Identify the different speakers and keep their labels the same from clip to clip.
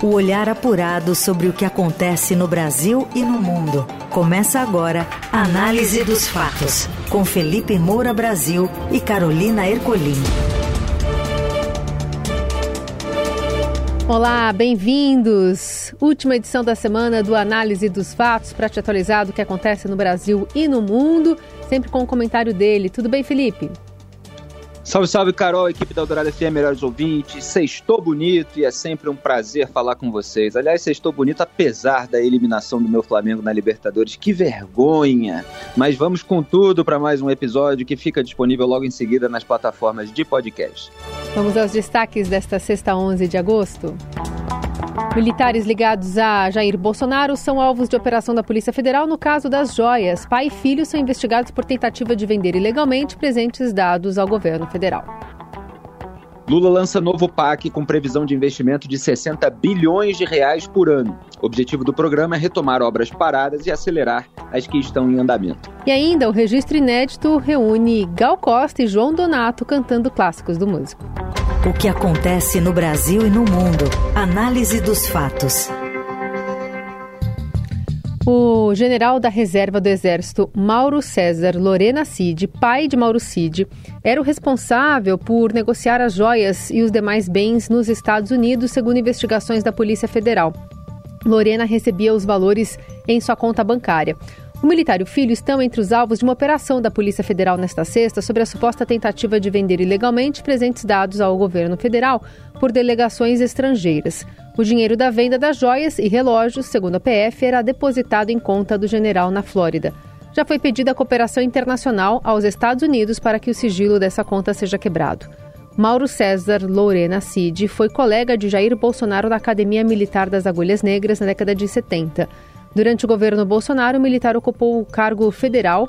Speaker 1: O olhar apurado sobre o que acontece no Brasil e no mundo. Começa agora a Análise dos Fatos, com Felipe Moura Brasil e Carolina Ercolim.
Speaker 2: Olá, bem-vindos! Última edição da semana do Análise dos Fatos para te atualizar do que acontece no Brasil e no mundo, sempre com o comentário dele. Tudo bem, Felipe?
Speaker 3: Salve, salve, Carol, equipe da Eldorado FM, melhores ouvintes. Sextou bonito e é sempre um prazer falar com vocês. Aliás, sextou bonito apesar da eliminação do meu Flamengo na Libertadores. Que vergonha! Mas vamos com tudo para mais um episódio que fica disponível logo em seguida nas plataformas de podcast.
Speaker 2: Vamos aos destaques desta sexta 11 de agosto. Militares ligados a Jair Bolsonaro são alvos de operação da Polícia Federal no caso das joias. Pai e filho são investigados por tentativa de vender ilegalmente presentes dados ao governo federal.
Speaker 3: Lula lança novo PAC com previsão de investimento de 60 bilhões de reais por ano. O objetivo do programa é retomar obras paradas e acelerar as que estão em andamento.
Speaker 2: E ainda o registro inédito reúne Gal Costa e João Donato cantando clássicos do músico.
Speaker 1: O que acontece no Brasil e no mundo. Análise dos fatos.
Speaker 2: O general da reserva do Exército, Mauro César Lorena Cid, pai de Mauro Cid, era o responsável por negociar as joias e os demais bens nos Estados Unidos, segundo investigações da Polícia Federal. Lorena recebia os valores em sua conta bancária. O militar e o filho estão entre os alvos de uma operação da Polícia Federal nesta sexta sobre a suposta tentativa de vender ilegalmente presentes dados ao governo federal por delegações estrangeiras. O dinheiro da venda das joias e relógios, segundo a PF, era depositado em conta do general na Flórida. Já foi pedida a cooperação internacional aos Estados Unidos para que o sigilo dessa conta seja quebrado. Mauro César Lorena Cid foi colega de Jair Bolsonaro na Academia Militar das Agulhas Negras na década de 70. Durante o governo Bolsonaro, o militar ocupou o cargo federal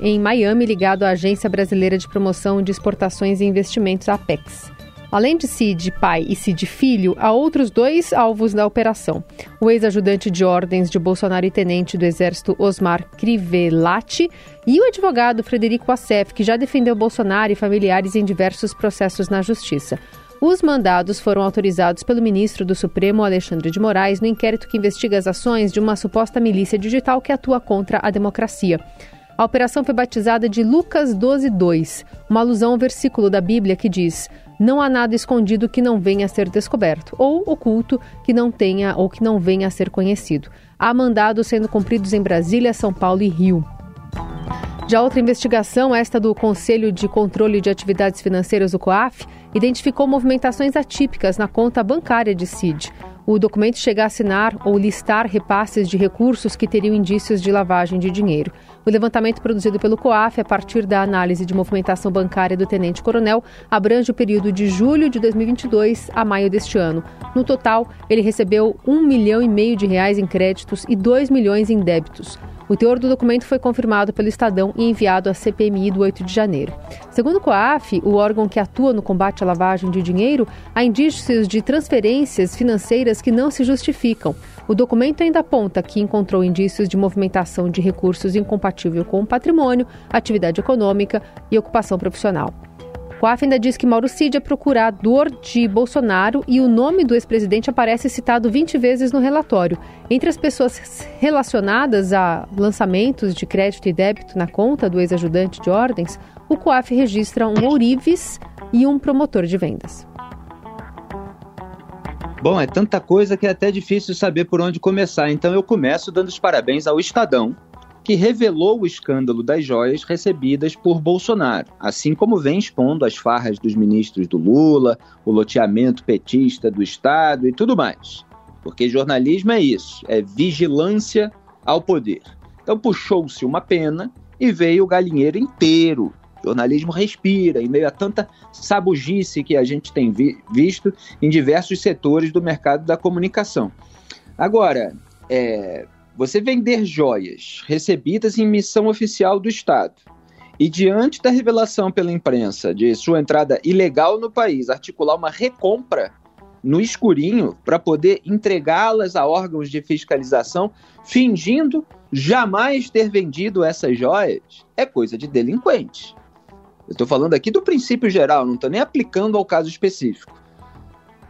Speaker 2: em Miami, ligado à Agência Brasileira de Promoção de Exportações e Investimentos, APEX. Além de Cid pai e Cid filho, há outros dois alvos da operação. O ex-ajudante de ordens de Bolsonaro e tenente do Exército Osmar Crivellati e o advogado Frederico Assef, que já defendeu Bolsonaro e familiares em diversos processos na Justiça. Os mandados foram autorizados pelo ministro do Supremo, Alexandre de Moraes, no inquérito que investiga as ações de uma suposta milícia digital que atua contra a democracia. A operação foi batizada de Lucas 12:2, uma alusão ao versículo da Bíblia que diz: "Não há nada escondido que não venha a ser descoberto, ou oculto que não tenha ou que não venha a ser conhecido." Há mandados sendo cumpridos em Brasília, São Paulo e Rio. Já outra investigação, esta do Conselho de Controle de Atividades Financeiras, o COAF, identificou movimentações atípicas na conta bancária de CID. O documento chega a assinar ou listar repasses de recursos que teriam indícios de lavagem de dinheiro. O levantamento produzido pelo COAF, a partir da análise de movimentação bancária do tenente-coronel, abrange o período de julho de 2022 a maio deste ano. No total, ele recebeu um milhão e meio de reais em créditos e 2 milhões em débitos. O teor do documento foi confirmado pelo Estadão e enviado à CPMI do 8 de janeiro. Segundo o COAF, o órgão que atua no combate à lavagem de dinheiro, há indícios de transferências financeiras que não se justificam. O documento ainda aponta que encontrou indícios de movimentação de recursos incompatível com o patrimônio, atividade econômica e ocupação profissional. Coaf ainda diz que Mauro Cid é procurador de Bolsonaro e o nome do ex-presidente aparece citado 20 vezes no relatório. Entre as pessoas relacionadas a lançamentos de crédito e débito na conta do ex-ajudante de ordens, o Coaf registra um ourives e um promotor de vendas.
Speaker 3: Bom, é tanta coisa que é até difícil saber por onde começar, então eu começo dando os parabéns ao Estadão, que revelou o escândalo das joias recebidas por Bolsonaro, assim como vem expondo as farras dos ministros do Lula, o loteamento petista do Estado e tudo mais. Porque jornalismo é isso, é vigilância ao poder. Então puxou-se uma pena e veio o galinheiro inteiro. O jornalismo respira em meio a tanta sabugice que a gente tem vi visto em diversos setores do mercado da comunicação. Agora, é, você vender joias recebidas em missão oficial do Estado e, diante da revelação pela imprensa de sua entrada ilegal no país, articular uma recompra no escurinho para poder entregá-las a órgãos de fiscalização, fingindo jamais ter vendido essas joias, é coisa de delinquente. Eu estou falando aqui do princípio geral, não estou nem aplicando ao caso específico.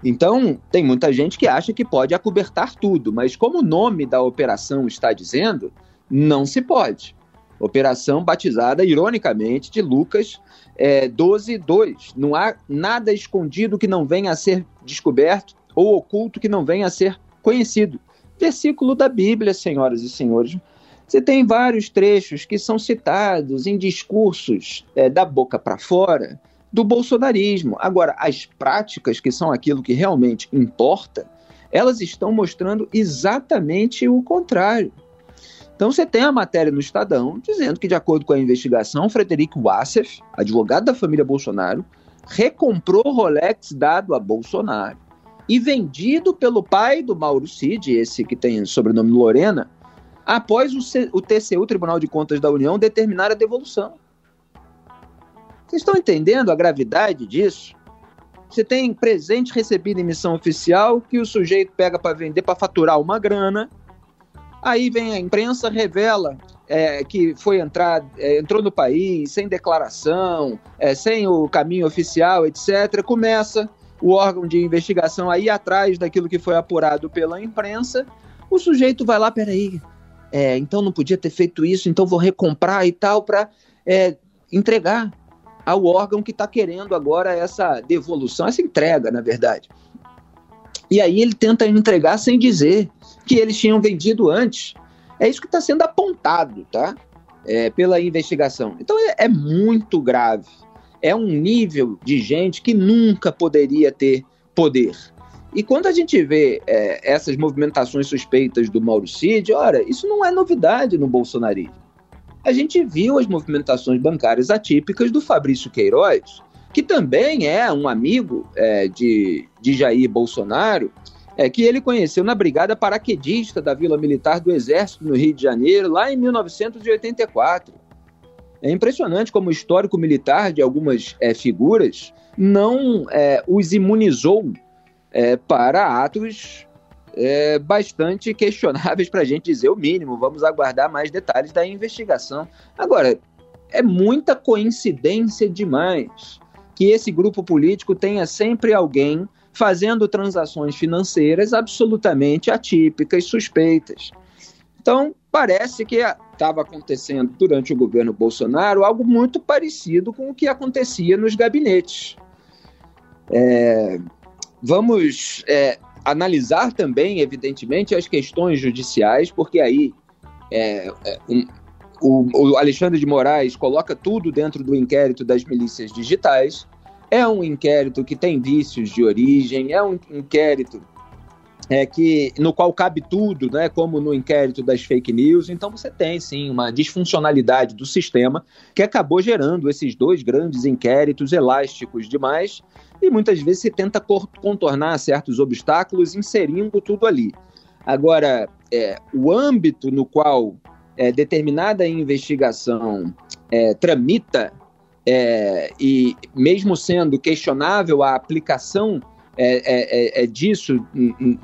Speaker 3: Então, tem muita gente que acha que pode acobertar tudo, mas como o nome da operação está dizendo, não se pode. Operação batizada, ironicamente, de Lucas é, 12, 2. Não há nada escondido que não venha a ser descoberto ou oculto que não venha a ser conhecido. Versículo da Bíblia, senhoras e senhores. Você tem vários trechos que são citados em discursos é, da boca para fora do bolsonarismo. Agora, as práticas, que são aquilo que realmente importa, elas estão mostrando exatamente o contrário. Então você tem a matéria no Estadão dizendo que, de acordo com a investigação, Frederico Wassef, advogado da família Bolsonaro, recomprou Rolex dado a Bolsonaro e vendido pelo pai do Mauro Cid, esse que tem sobrenome Lorena, após o, C o TCU, Tribunal de Contas da União, determinar a devolução. Vocês estão entendendo a gravidade disso? Você tem presente recebido em missão oficial que o sujeito pega para vender, para faturar uma grana, Aí vem a imprensa, revela é, que foi entrar, é, entrou no país sem declaração, é, sem o caminho oficial, etc. Começa o órgão de investigação aí atrás daquilo que foi apurado pela imprensa. O sujeito vai lá, peraí, é, então não podia ter feito isso, então vou recomprar e tal para é, entregar ao órgão que está querendo agora essa devolução, essa entrega, na verdade. E aí ele tenta entregar sem dizer que eles tinham vendido antes. É isso que está sendo apontado, tá? É, pela investigação. Então é, é muito grave. É um nível de gente que nunca poderia ter poder. E quando a gente vê é, essas movimentações suspeitas do Mauro Cid, ora, isso não é novidade no bolsonarismo. A gente viu as movimentações bancárias atípicas do Fabrício Queiroz, que também é um amigo é, de, de Jair Bolsonaro, é, que ele conheceu na Brigada Paraquedista da Vila Militar do Exército no Rio de Janeiro, lá em 1984. É impressionante como o histórico militar de algumas é, figuras não é, os imunizou é, para atos é, bastante questionáveis, para a gente dizer o mínimo. Vamos aguardar mais detalhes da investigação. Agora, é muita coincidência demais que esse grupo político tenha sempre alguém fazendo transações financeiras absolutamente atípicas, suspeitas. Então, parece que estava acontecendo durante o governo Bolsonaro algo muito parecido com o que acontecia nos gabinetes. É, vamos é, analisar também, evidentemente, as questões judiciais, porque aí é, é um, o, o Alexandre de Moraes coloca tudo dentro do inquérito das milícias digitais. É um inquérito que tem vícios de origem, é um inquérito é, que, no qual cabe tudo, né, como no inquérito das fake news. Então você tem sim uma disfuncionalidade do sistema que acabou gerando esses dois grandes inquéritos elásticos demais e muitas vezes se tenta contornar certos obstáculos inserindo tudo ali. Agora, é, o âmbito no qual é, determinada investigação é, tramita é, e mesmo sendo questionável a aplicação é, é, é, é disso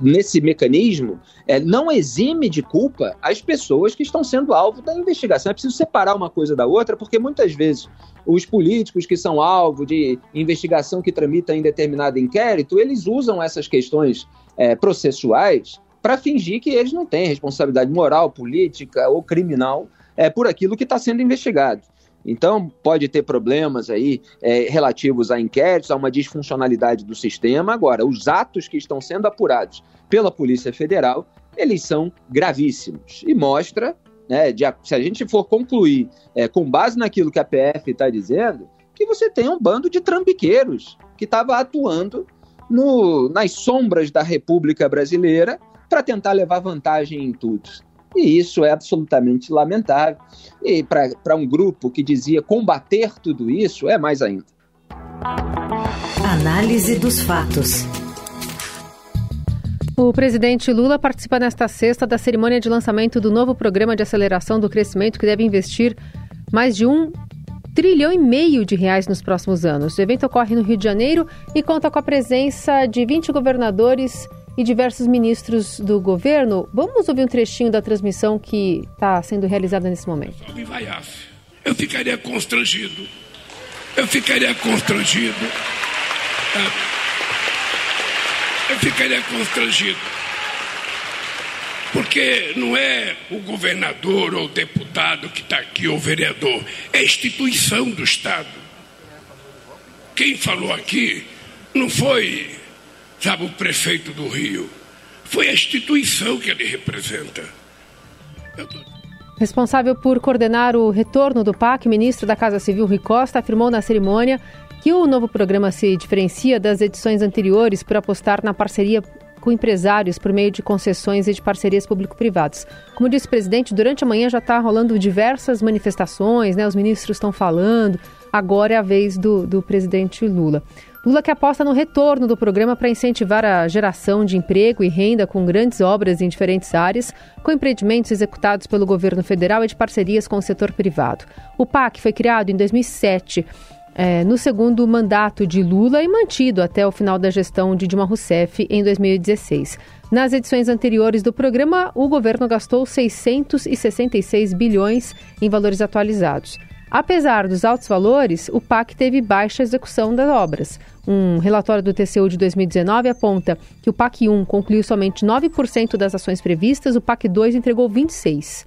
Speaker 3: nesse mecanismo, é, não exime de culpa as pessoas que estão sendo alvo da investigação. É preciso separar uma coisa da outra, porque muitas vezes os políticos que são alvo de investigação que tramita em determinado inquérito, eles usam essas questões é, processuais para fingir que eles não têm responsabilidade moral, política ou criminal é, por aquilo que está sendo investigado. Então, pode ter problemas aí é, relativos a inquéritos, a uma disfuncionalidade do sistema. Agora, os atos que estão sendo apurados pela Polícia Federal, eles são gravíssimos. E mostra, né, de, se a gente for concluir é, com base naquilo que a PF está dizendo, que você tem um bando de trambiqueiros que estava atuando no, nas sombras da República Brasileira para tentar levar vantagem em tudo. E isso é absolutamente lamentável. E para um grupo que dizia combater tudo isso, é mais ainda.
Speaker 1: Análise dos fatos.
Speaker 2: O presidente Lula participa nesta sexta da cerimônia de lançamento do novo programa de aceleração do crescimento que deve investir mais de um trilhão e meio de reais nos próximos anos. O evento ocorre no Rio de Janeiro e conta com a presença de 20 governadores e diversos ministros do governo. Vamos ouvir um trechinho da transmissão que está sendo realizada nesse momento.
Speaker 4: Eu ficaria constrangido. Eu ficaria constrangido. eu ficaria constrangido. Porque não é o governador ou o deputado que está aqui, ou o vereador, é a instituição do Estado. Quem falou aqui não foi, sabe, o prefeito do Rio, foi a instituição que ele representa.
Speaker 2: Responsável por coordenar o retorno do PAC, ministro da Casa Civil Rui Costa afirmou na cerimônia que o novo programa se diferencia das edições anteriores por apostar na parceria com empresários por meio de concessões e de parcerias público-privadas. Como disse o presidente, durante a manhã já está rolando diversas manifestações, né? os ministros estão falando, agora é a vez do, do presidente Lula. Lula que aposta no retorno do programa para incentivar a geração de emprego e renda com grandes obras em diferentes áreas, com empreendimentos executados pelo governo federal e de parcerias com o setor privado. O PAC foi criado em 2007 é, no segundo mandato de Lula e mantido até o final da gestão de Dilma Rousseff em 2016. Nas edições anteriores do programa, o governo gastou 666 bilhões em valores atualizados. Apesar dos altos valores, o PAC teve baixa execução das obras. Um relatório do TCU de 2019 aponta que o PAC 1 concluiu somente 9% das ações previstas, o PAC 2 entregou 26%.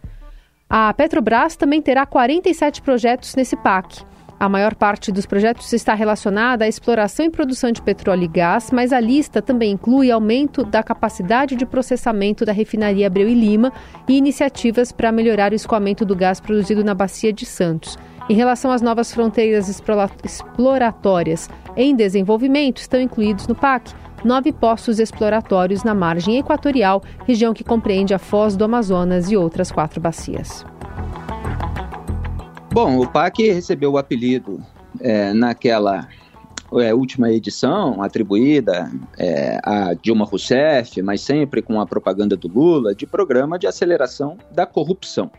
Speaker 2: A Petrobras também terá 47 projetos nesse PAC. A maior parte dos projetos está relacionada à exploração e produção de petróleo e gás, mas a lista também inclui aumento da capacidade de processamento da refinaria Abreu e Lima e iniciativas para melhorar o escoamento do gás produzido na Bacia de Santos. Em relação às novas fronteiras exploratórias em desenvolvimento, estão incluídos no PAC nove postos exploratórios na margem equatorial, região que compreende a Foz do Amazonas e outras quatro bacias.
Speaker 3: Bom, o PAC recebeu o apelido é, naquela é, última edição, atribuída é, a Dilma Rousseff, mas sempre com a propaganda do Lula, de programa de aceleração da corrupção.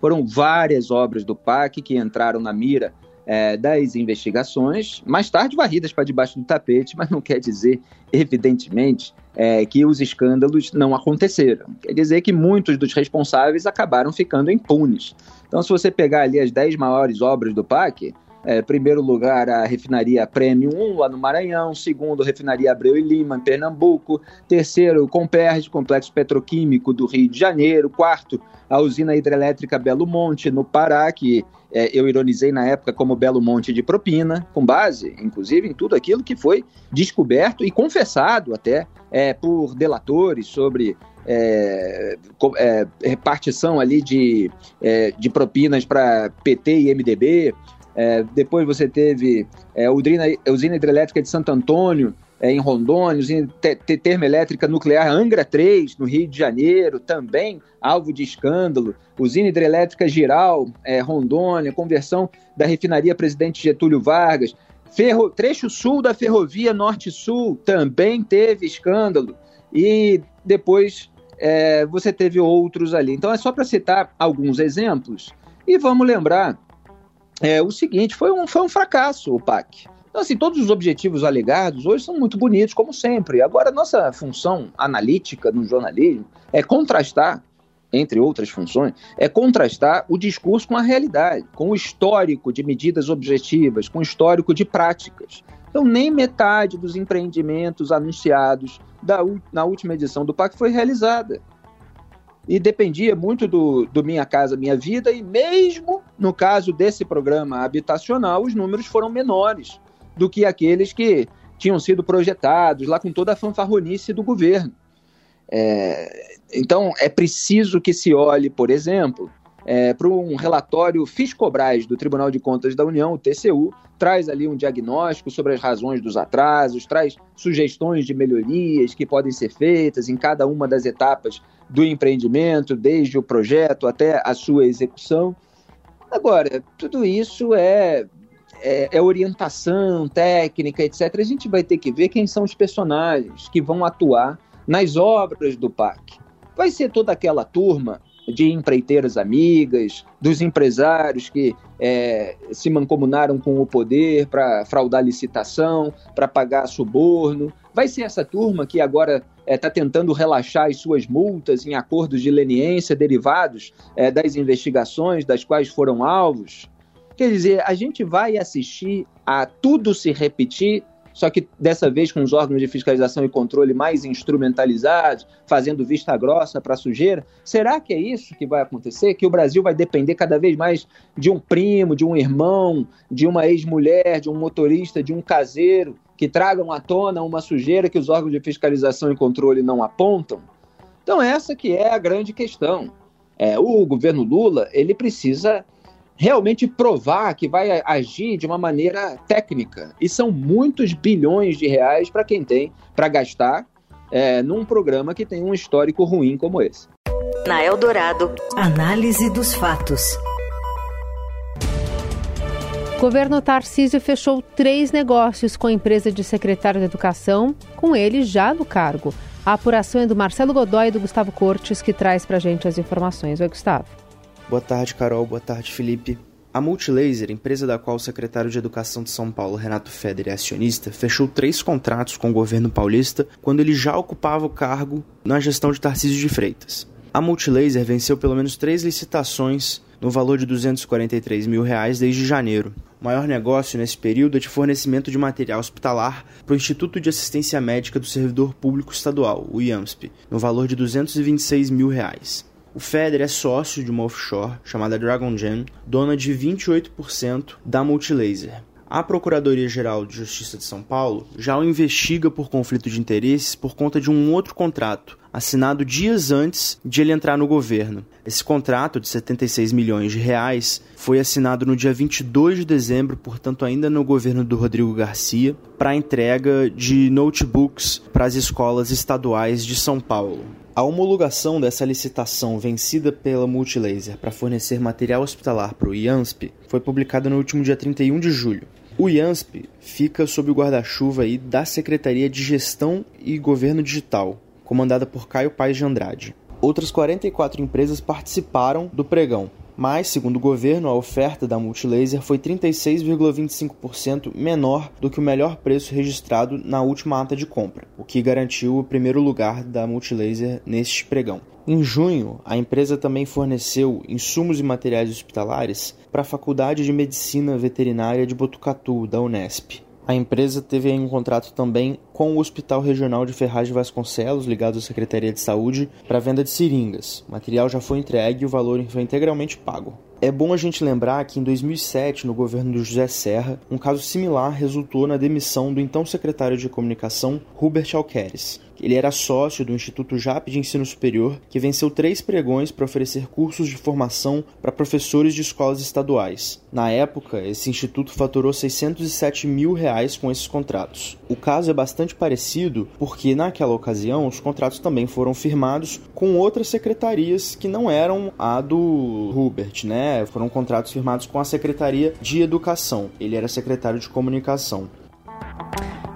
Speaker 3: Foram várias obras do PAC que entraram na mira é, das investigações, mais tarde varridas para debaixo do tapete, mas não quer dizer, evidentemente, é, que os escândalos não aconteceram. Quer dizer que muitos dos responsáveis acabaram ficando impunes. Então, se você pegar ali as 10 maiores obras do PAC, é, primeiro lugar, a refinaria Premium 1, lá no Maranhão. Segundo, a refinaria Abreu e Lima, em Pernambuco. Terceiro, o Complexo Petroquímico do Rio de Janeiro. Quarto, a usina hidrelétrica Belo Monte, no Pará, que é, eu ironizei na época como Belo Monte de propina, com base, inclusive, em tudo aquilo que foi descoberto e confessado até é, por delatores sobre é, é, repartição ali de, é, de propinas para PT e MDB. É, depois você teve é, a usina, a usina hidrelétrica de Santo Antônio, é, em Rondônia, usina termoelétrica nuclear Angra 3, no Rio de Janeiro, também alvo de escândalo, usina hidrelétrica Giral, é, Rondônia, conversão da refinaria Presidente Getúlio Vargas, Ferro, trecho sul da ferrovia Norte-Sul também teve escândalo, e depois é, você teve outros ali. Então é só para citar alguns exemplos, e vamos lembrar é, o seguinte: foi um, foi um fracasso o PAC. Então, assim, todos os objetivos alegados hoje são muito bonitos, como sempre. Agora, nossa função analítica no jornalismo é contrastar, entre outras funções, é contrastar o discurso com a realidade, com o histórico de medidas objetivas, com o histórico de práticas. Então, nem metade dos empreendimentos anunciados da, na última edição do PAC foi realizada e dependia muito do, do Minha Casa Minha Vida, e mesmo no caso desse programa habitacional, os números foram menores do que aqueles que tinham sido projetados lá com toda a fanfarronice do governo. É, então, é preciso que se olhe, por exemplo, é, para um relatório Fiscobras do Tribunal de Contas da União, o TCU, traz ali um diagnóstico sobre as razões dos atrasos, traz sugestões de melhorias que podem ser feitas em cada uma das etapas do empreendimento, desde o projeto até a sua execução. Agora, tudo isso é, é, é, orientação técnica, etc. A gente vai ter que ver quem são os personagens que vão atuar nas obras do PAC. Vai ser toda aquela turma de empreiteiras amigas, dos empresários que é, se mancomunaram com o poder para fraudar licitação, para pagar suborno. Vai ser essa turma que agora está é, tentando relaxar as suas multas em acordos de leniência derivados é, das investigações das quais foram alvos. Quer dizer, a gente vai assistir a tudo se repetir só que dessa vez com os órgãos de fiscalização e controle mais instrumentalizados, fazendo vista grossa para a sujeira. Será que é isso que vai acontecer? Que o Brasil vai depender cada vez mais de um primo, de um irmão, de uma ex-mulher, de um motorista, de um caseiro que tragam à tona uma sujeira que os órgãos de fiscalização e controle não apontam? Então essa que é a grande questão. É, o governo Lula ele precisa realmente provar que vai agir de uma maneira técnica. E são muitos bilhões de reais para quem tem para gastar é, num programa que tem um histórico ruim como esse.
Speaker 1: Na Eldorado, análise dos fatos.
Speaker 2: Governo Tarcísio fechou três negócios com a empresa de secretário de Educação, com ele já no cargo. A apuração é do Marcelo Godoy e do Gustavo Cortes, que traz para a gente as informações. Oi, Gustavo.
Speaker 5: Boa tarde, Carol. Boa tarde, Felipe. A Multilaser, empresa da qual o secretário de Educação de São Paulo, Renato Feder, é acionista, fechou três contratos com o governo paulista quando ele já ocupava o cargo na gestão de Tarcísio de Freitas. A Multilaser venceu pelo menos três licitações no valor de 243 mil reais desde janeiro. O maior negócio nesse período é de fornecimento de material hospitalar para o Instituto de Assistência Médica do Servidor Público Estadual, o IAMSP, no valor de 226 mil reais. O Feder é sócio de uma offshore chamada Dragon Gem, dona de 28% da Multilaser. A Procuradoria-Geral de Justiça de São Paulo já o investiga por conflito de interesses por conta de um outro contrato, assinado dias antes de ele entrar no governo. Esse contrato de 76 milhões de reais foi assinado no dia 22 de dezembro, portanto ainda no governo do Rodrigo Garcia, para entrega de notebooks para as escolas estaduais de São Paulo. A homologação dessa licitação vencida pela Multilaser para fornecer material hospitalar para o IANSP foi publicada no último dia 31 de julho. O IANSP fica sob o guarda-chuva da Secretaria de Gestão e Governo Digital, comandada por Caio Paes de Andrade. Outras 44 empresas participaram do pregão, mas, segundo o governo, a oferta da Multilaser foi 36,25% menor do que o melhor preço registrado na última ata de compra, o que garantiu o primeiro lugar da Multilaser neste pregão. Em junho, a empresa também forneceu insumos e materiais hospitalares para a Faculdade de Medicina Veterinária de Botucatu, da Unesp. A empresa teve um contrato também com o Hospital Regional de Ferraz de Vasconcelos, ligado à Secretaria de Saúde, para venda de seringas. O material já foi entregue e o valor foi integralmente pago. É bom a gente lembrar que em 2007, no governo do José Serra, um caso similar resultou na demissão do então secretário de Comunicação, Hubert Alqueres. Ele era sócio do Instituto JAP de Ensino Superior, que venceu três pregões para oferecer cursos de formação para professores de escolas estaduais. Na época, esse instituto faturou 607 mil reais com esses contratos. O caso é bastante parecido porque, naquela ocasião, os contratos também foram firmados com outras secretarias que não eram a do Hubert, né? Foram contratos firmados com a Secretaria de Educação. Ele era secretário de Comunicação.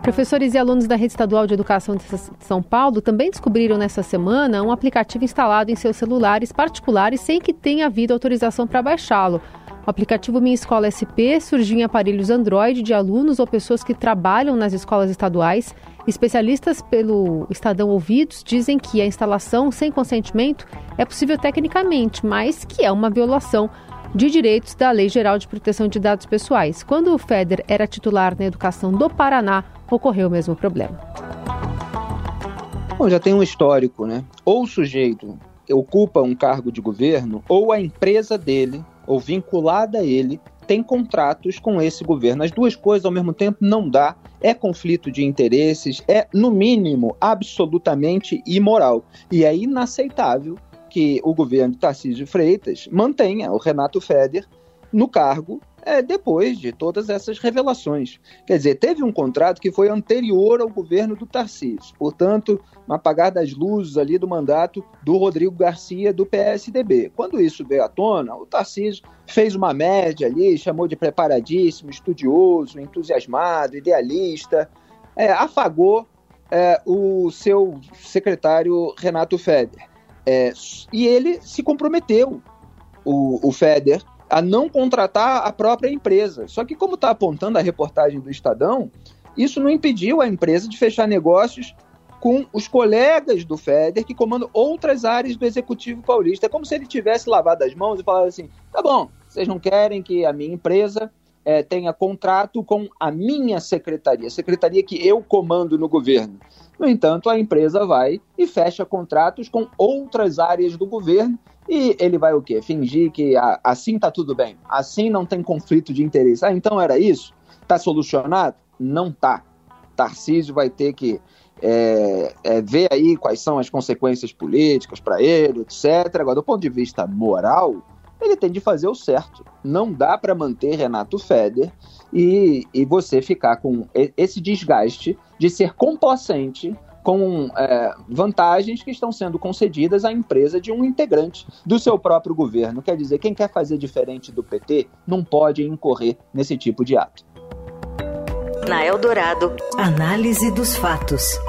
Speaker 2: Professores e alunos da Rede Estadual de Educação de São Paulo também descobriram nessa semana um aplicativo instalado em seus celulares particulares sem que tenha havido autorização para baixá-lo. O aplicativo Minha Escola SP surgiu em aparelhos Android de alunos ou pessoas que trabalham nas escolas estaduais. Especialistas pelo Estadão Ouvidos dizem que a instalação sem consentimento é possível tecnicamente, mas que é uma violação de direitos da Lei Geral de Proteção de Dados Pessoais. Quando o FEDER era titular na educação do Paraná, ocorreu o mesmo problema.
Speaker 3: Bom, já tem um histórico, né? Ou o sujeito ocupa um cargo de governo, ou a empresa dele, ou vinculada a ele, tem contratos com esse governo. As duas coisas ao mesmo tempo não dá. É conflito de interesses, é, no mínimo, absolutamente imoral. E é inaceitável que o governo de Tarcísio Freitas mantenha o Renato Feder no cargo é, depois de todas essas revelações. Quer dizer, teve um contrato que foi anterior ao governo do Tarcísio, portanto, no apagar das luzes ali do mandato do Rodrigo Garcia do PSDB. Quando isso veio à tona, o Tarcísio fez uma média ali, chamou de preparadíssimo, estudioso, entusiasmado, idealista, é, afagou é, o seu secretário Renato Feder. É, e ele se comprometeu, o, o Feder, a não contratar a própria empresa. Só que, como está apontando a reportagem do Estadão, isso não impediu a empresa de fechar negócios com os colegas do FEDER que comandam outras áreas do Executivo Paulista. É como se ele tivesse lavado as mãos e falado assim: tá bom, vocês não querem que a minha empresa é, tenha contrato com a minha secretaria, secretaria que eu comando no governo. No entanto, a empresa vai e fecha contratos com outras áreas do governo e ele vai o quê? Fingir que ah, assim tá tudo bem, assim não tem conflito de interesse. Ah, então era isso? Tá solucionado? Não tá. Tarcísio vai ter que é, é, ver aí quais são as consequências políticas para ele, etc. Agora, do ponto de vista moral, ele tem de fazer o certo. Não dá para manter Renato Feder e, e você ficar com esse desgaste de ser complacente com é, vantagens que estão sendo concedidas à empresa de um integrante do seu próprio governo. Quer dizer, quem quer fazer diferente do PT não pode incorrer nesse tipo de ato.
Speaker 1: Na Eldorado, análise dos fatos.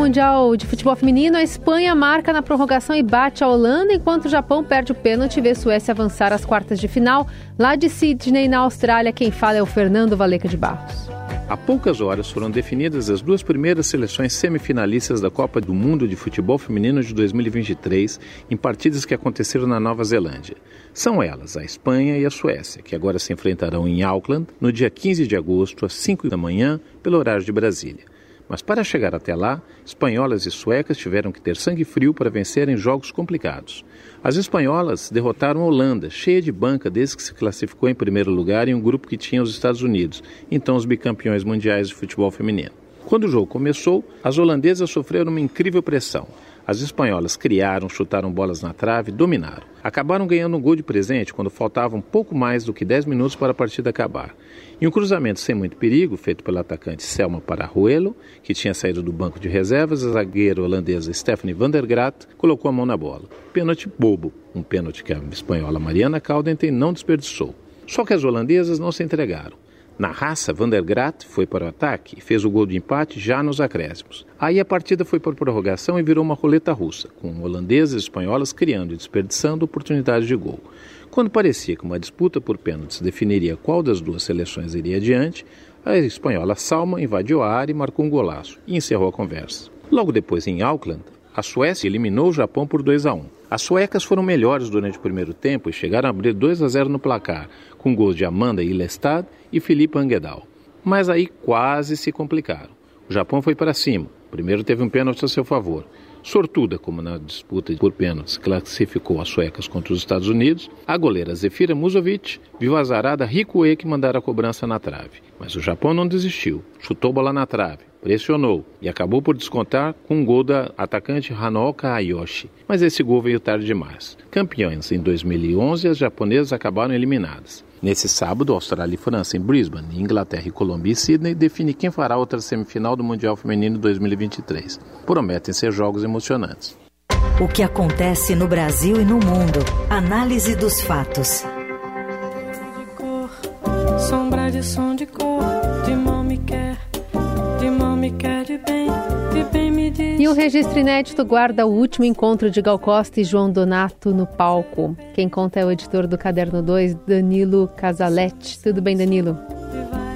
Speaker 2: Mundial de Futebol Feminino, a Espanha marca na prorrogação e bate a Holanda, enquanto o Japão perde o pênalti e vê Suécia avançar às quartas de final. Lá de Sydney, na Austrália, quem fala é o Fernando Valeca de Barros.
Speaker 6: Há poucas horas foram definidas as duas primeiras seleções semifinalistas da Copa do Mundo de Futebol Feminino de 2023, em partidas que aconteceram na Nova Zelândia. São elas a Espanha e a Suécia, que agora se enfrentarão em Auckland no dia 15 de agosto, às 5 da manhã, pelo horário de Brasília. Mas para chegar até lá, espanholas e suecas tiveram que ter sangue frio para vencerem jogos complicados. As espanholas derrotaram a Holanda, cheia de banca desde que se classificou em primeiro lugar em um grupo que tinha os Estados Unidos, então os bicampeões mundiais de futebol feminino. Quando o jogo começou, as holandesas sofreram uma incrível pressão. As espanholas criaram, chutaram bolas na trave, dominaram. Acabaram ganhando um gol de presente quando faltavam pouco mais do que 10 minutos para a partida acabar. Em um cruzamento sem muito perigo, feito pelo atacante Selma Pararuelo, que tinha saído do banco de reservas, a zagueira holandesa Stephanie van der Graat colocou a mão na bola. Pênalti bobo, um pênalti que a espanhola Mariana Caldenten não desperdiçou. Só que as holandesas não se entregaram. Na raça, Van der Graat foi para o ataque e fez o gol de empate já nos acréscimos. Aí a partida foi por prorrogação e virou uma roleta russa, com holandeses e espanholas criando e desperdiçando oportunidades de gol. Quando parecia que uma disputa por pênaltis definiria qual das duas seleções iria adiante, a espanhola Salma invadiu a área e marcou um golaço e encerrou a conversa. Logo depois, em Auckland, a Suécia eliminou o Japão por 2 a 1. As suecas foram melhores durante o primeiro tempo e chegaram a abrir 2 a 0 no placar, com gols de Amanda Ilestad e Felipe Anguedal. Mas aí quase se complicaram. O Japão foi para cima. Primeiro teve um pênalti a seu favor. Sortuda, como na disputa por pênaltis classificou as suecas contra os Estados Unidos, a goleira Zefira Musovic viu a zarada Rikue que mandara a cobrança na trave. Mas o Japão não desistiu, chutou bola na trave, pressionou e acabou por descontar com um gol da atacante Hanoka Ayoshi. Mas esse gol veio tarde demais. Campeões em 2011, as japonesas acabaram eliminadas. Nesse sábado, Austrália e França em Brisbane, Inglaterra e Colômbia e Sydney define quem fará outra semifinal do Mundial Feminino 2023. Prometem ser jogos emocionantes.
Speaker 1: O que acontece no Brasil e no mundo. Análise dos fatos. Sombra de som de cor, de
Speaker 2: me quer de bem, de bem me diz. E o registro inédito guarda o último encontro de Gal Costa e João Donato no palco. Quem conta é o editor do Caderno 2, Danilo Casaletti. Tudo bem, Danilo?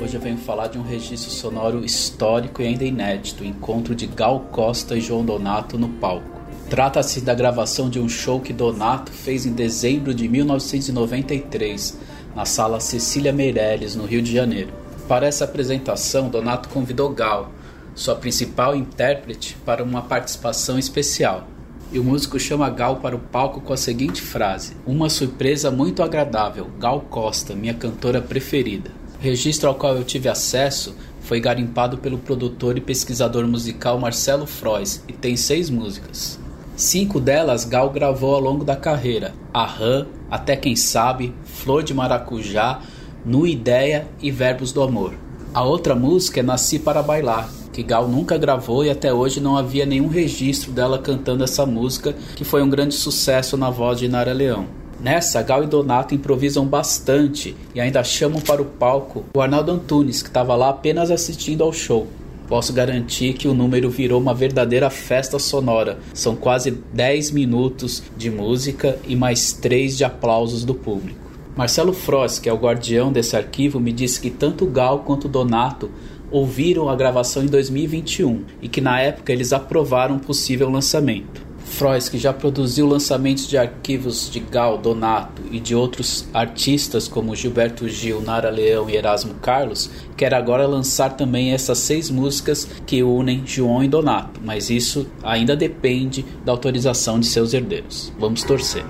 Speaker 7: Hoje eu venho falar de um registro sonoro histórico e ainda inédito, o encontro de Gal Costa e João Donato no palco. Trata-se da gravação de um show que Donato fez em dezembro de 1993, na sala Cecília Meirelles, no Rio de Janeiro. Para essa apresentação, Donato convidou Gal, sua principal intérprete, para uma participação especial. E o músico chama Gal para o palco com a seguinte frase: Uma surpresa muito agradável, Gal Costa, minha cantora preferida. O registro ao qual eu tive acesso foi garimpado pelo produtor e pesquisador musical Marcelo Frois e tem seis músicas. Cinco delas Gal gravou ao longo da carreira: Aham, Até Quem Sabe, Flor de Maracujá, No Ideia e Verbos do Amor. A outra música é Nasci para Bailar, que Gal nunca gravou e até hoje não havia nenhum registro dela cantando essa música, que foi um grande sucesso na voz de Nara Leão. Nessa, Gal e Donato improvisam bastante e ainda chamam para o palco o Arnaldo Antunes, que estava lá apenas assistindo ao show. Posso garantir que o número virou uma verdadeira festa sonora. São quase 10 minutos de música e mais 3 de aplausos do público. Marcelo Frost, que é o guardião desse arquivo, me disse que tanto Gal quanto Donato ouviram a gravação em 2021 e que na época eles aprovaram um possível lançamento. Frois, que já produziu lançamentos de arquivos de Gal, Donato e de outros artistas como Gilberto Gil, Nara Leão e Erasmo Carlos, quer agora lançar também essas seis músicas que unem João e Donato, mas isso ainda depende da autorização de seus herdeiros. Vamos torcer.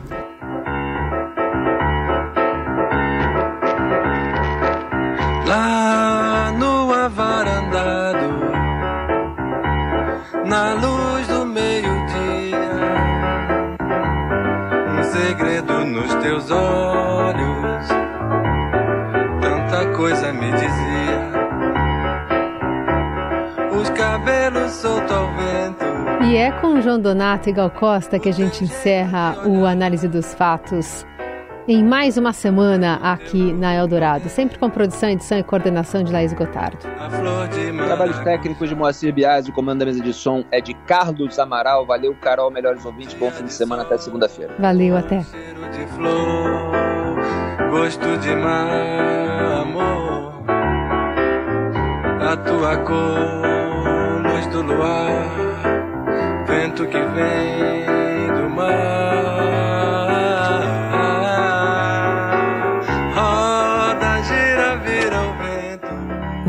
Speaker 8: Olhos, tanta coisa me dizia. Os cabelos soltos ao vento.
Speaker 2: E é com João Donato e Gal Costa que a gente encerra o Análise dos Fatos em mais uma semana aqui na Eldorado, sempre com produção, edição e coordenação de Laís Gotardo.
Speaker 3: Trabalhos técnicos de Moacir Biasi, o comando da mesa de som é de Carlos Amaral. Valeu, Carol, melhores ouvintes, bom fim de semana, até segunda-feira.
Speaker 2: Valeu, até.
Speaker 8: De flor, gosto de mar, amor, a tua cor, luz do luar, vento que vem do mar.